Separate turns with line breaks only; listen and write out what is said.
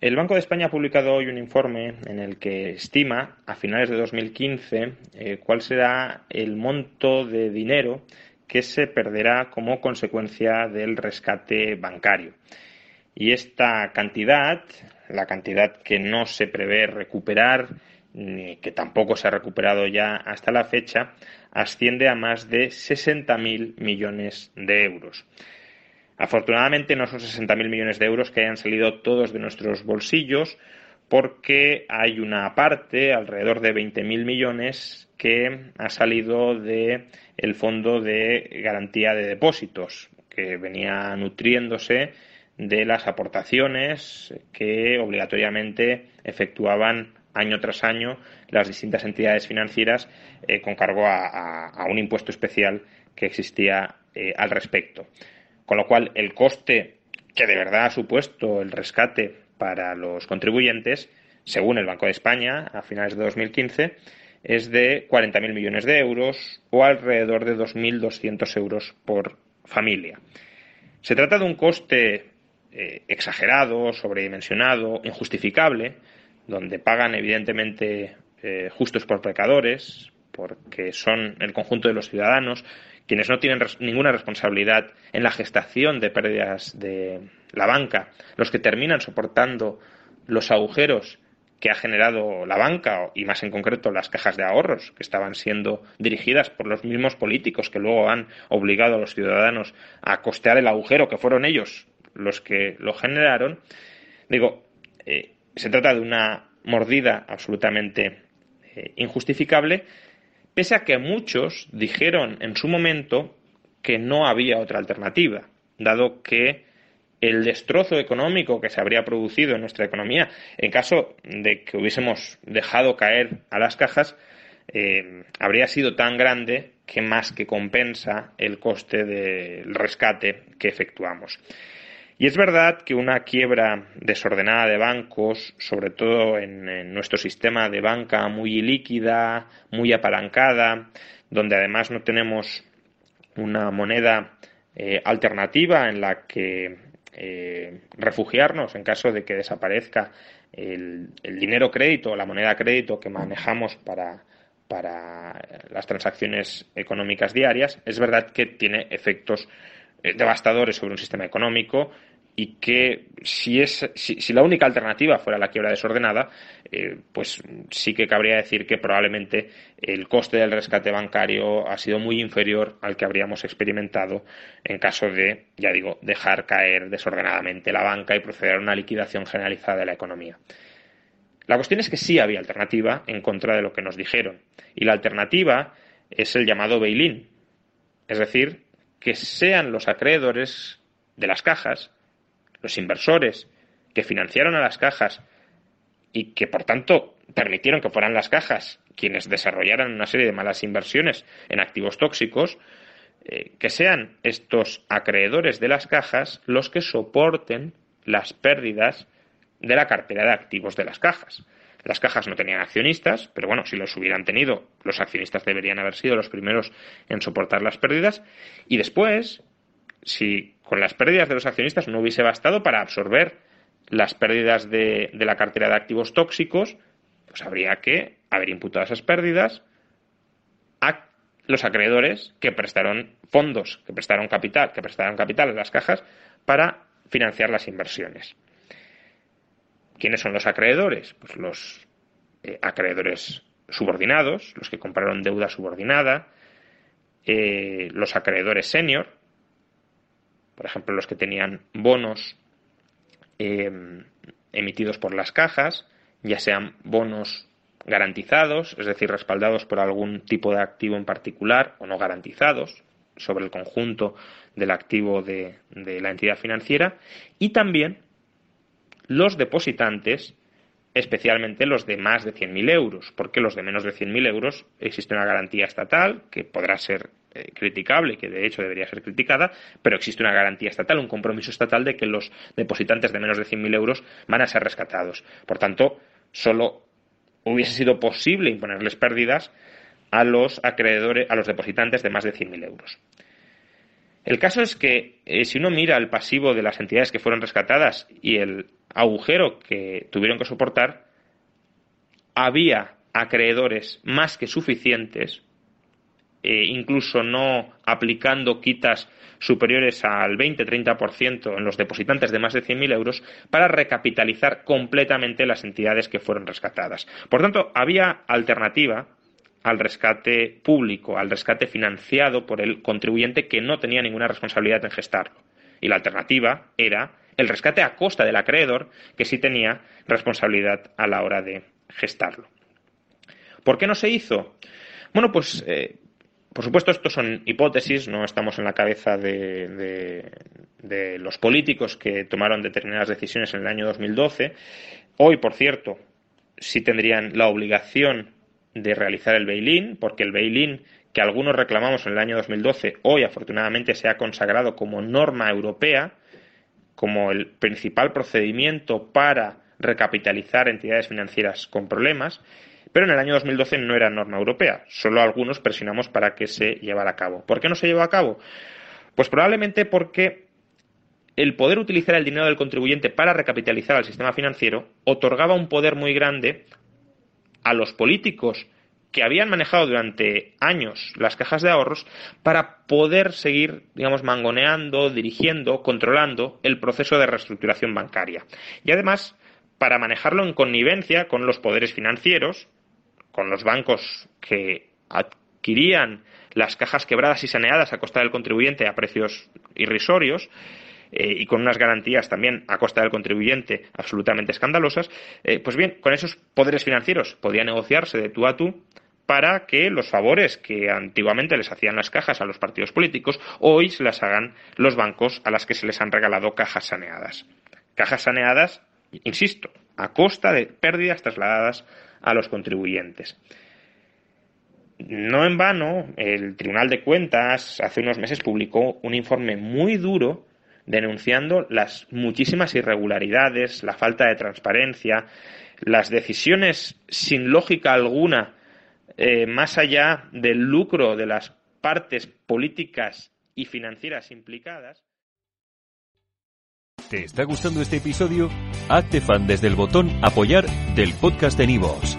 El Banco de España ha publicado hoy un informe en el que estima a finales de 2015 eh, cuál será el monto de dinero que se perderá como consecuencia del rescate bancario. Y esta cantidad, la cantidad que no se prevé recuperar, ni que tampoco se ha recuperado ya hasta la fecha, asciende a más de 60.000 millones de euros. Afortunadamente no son 60.000 millones de euros que hayan salido todos de nuestros bolsillos, porque hay una parte, alrededor de 20.000 millones, que ha salido del el Fondo de Garantía de Depósitos, que venía nutriéndose de las aportaciones que obligatoriamente efectuaban año tras año las distintas entidades financieras eh, con cargo a, un impuesto especial que existía eh, al respecto. Con lo cual, el coste que de verdad ha supuesto el rescate para los contribuyentes, según el Banco de España, a finales de 2015, es de 40.000 millones de euros o alrededor de 2.200 euros por familia. Se trata de un coste eh, exagerado, sobredimensionado, injustificable, donde pagan evidentemente eh, justos por pecadores, porque son el conjunto de los ciudadanos quienes no tienen ninguna responsabilidad en la gestación de pérdidas de la banca, los que terminan soportando los agujeros que ha generado la banca y más en concreto las cajas de ahorros que estaban siendo dirigidas por los mismos políticos que luego han obligado a los ciudadanos a costear el agujero que fueron ellos los que lo generaron. Digo, eh, se trata de una mordida absolutamente eh, injustificable pese a que muchos dijeron en su momento que no había otra alternativa, dado que el destrozo económico que se habría producido en nuestra economía en caso de que hubiésemos dejado caer a las cajas eh, habría sido tan grande que más que compensa el coste del rescate que efectuamos. Y es verdad que una quiebra desordenada de bancos, sobre todo en, nuestro sistema de banca muy líquida, muy apalancada, donde además no tenemos una moneda eh, alternativa en la que eh, refugiarnos en caso de que desaparezca el, dinero crédito o la moneda crédito que manejamos para, para las transacciones económicas diarias, es verdad que tiene efectos devastadores sobre un sistema económico y que si, es, si, la única alternativa fuera la quiebra desordenada, eh, pues sí que cabría decir que probablemente el coste del rescate bancario ha sido muy inferior al que habríamos experimentado en caso de, ya digo, dejar caer desordenadamente la banca y proceder a una liquidación generalizada de la economía. La cuestión es que sí había alternativa en contra de lo que nos dijeron. Y la alternativa es el llamado bail-in. Es decir, que sean los acreedores de las cajas los inversores que financiaron a las cajas y que por tanto permitieron que fueran las cajas quienes desarrollaran una serie de malas inversiones en activos tóxicos, eh, que sean estos acreedores de las cajas los que soporten las pérdidas de la cartera de activos de las cajas. Las cajas no tenían accionistas, pero bueno, si los hubieran tenido, los accionistas deberían haber sido los primeros en soportar las pérdidas. Y después, si con las pérdidas de los accionistas no hubiese bastado para absorber las pérdidas de, la cartera de activos tóxicos, pues habría que haber imputado esas pérdidas a los acreedores que prestaron fondos, que prestaron capital, que prestaron capital a las cajas para financiar las inversiones. ¿Quiénes son los acreedores? Pues los eh, acreedores subordinados, los que compraron deuda subordinada, eh, los acreedores senior, por ejemplo, los que tenían bonos em, emitidos por las cajas, ya sean bonos garantizados, es decir, respaldados por algún tipo de activo en particular o no garantizados sobre el conjunto del activo de, de la entidad financiera, y también los depositantes, especialmente los de más de 100.000 euros, porque los de menos de 100.000 euros existe una garantía estatal que podrá ser eh, criticable, que de hecho debería ser criticada, pero existe una garantía estatal, un compromiso estatal de que los depositantes de menos de 100.000 euros van a ser rescatados. Por tanto, solo hubiese sido posible imponerles pérdidas a los acreedores, a los depositantes de más de 100.000 euros. El caso es que eh, si uno mira el pasivo de las entidades que fueron rescatadas y el agujero que tuvieron que soportar, había acreedores más que suficientes eh, incluso no aplicando quitas superiores al 20-30% en los depositantes de más de 100.000 euros para recapitalizar completamente las entidades que fueron rescatadas. Por tanto, había alternativa al rescate público, al rescate financiado por el contribuyente que no tenía ninguna responsabilidad en gestarlo. Y la alternativa era el rescate a costa del acreedor que sí tenía responsabilidad a la hora de gestarlo. ¿Por qué no se hizo? Bueno, pues eh, por supuesto, esto son hipótesis, no estamos en la cabeza de, los políticos que tomaron determinadas decisiones en el año 2012. Hoy, por cierto, sí tendrían la obligación de realizar el bail-in, porque el bail-in que algunos reclamamos en el año 2012, hoy afortunadamente se ha consagrado como norma europea, como el principal procedimiento para recapitalizar entidades financieras con problemas, pero en el año 2012 no era norma europea, solo algunos presionamos para que se llevara a cabo. ¿Por qué no se llevó a cabo? Pues probablemente porque el poder utilizar el dinero del contribuyente para recapitalizar al sistema financiero otorgaba un poder muy grande a los políticos que habían manejado durante años las cajas de ahorros para poder seguir, digamos, mangoneando, dirigiendo, controlando el proceso de reestructuración bancaria. Y además, para manejarlo en connivencia con los poderes financieros, con los bancos que adquirían las cajas quebradas y saneadas a costa del contribuyente a precios irrisorios, eh, y con unas garantías también a costa del contribuyente absolutamente escandalosas, eh, pues bien, con esos poderes financieros podía negociarse de tú a tú para que los favores que antiguamente les hacían las cajas a los partidos políticos, hoy se las hagan los bancos a las que se les han regalado cajas saneadas. Cajas saneadas, insisto, a costa de pérdidas trasladadas a los contribuyentes. No en vano, el Tribunal de Cuentas hace unos meses publicó un informe muy duro denunciando las muchísimas irregularidades, la falta de transparencia, las decisiones sin lógica alguna, eh, más allá del lucro de las partes políticas y financieras implicadas.
¿Te está gustando este episodio? Hazte fan desde el botón Apoyar del podcast de Nivos.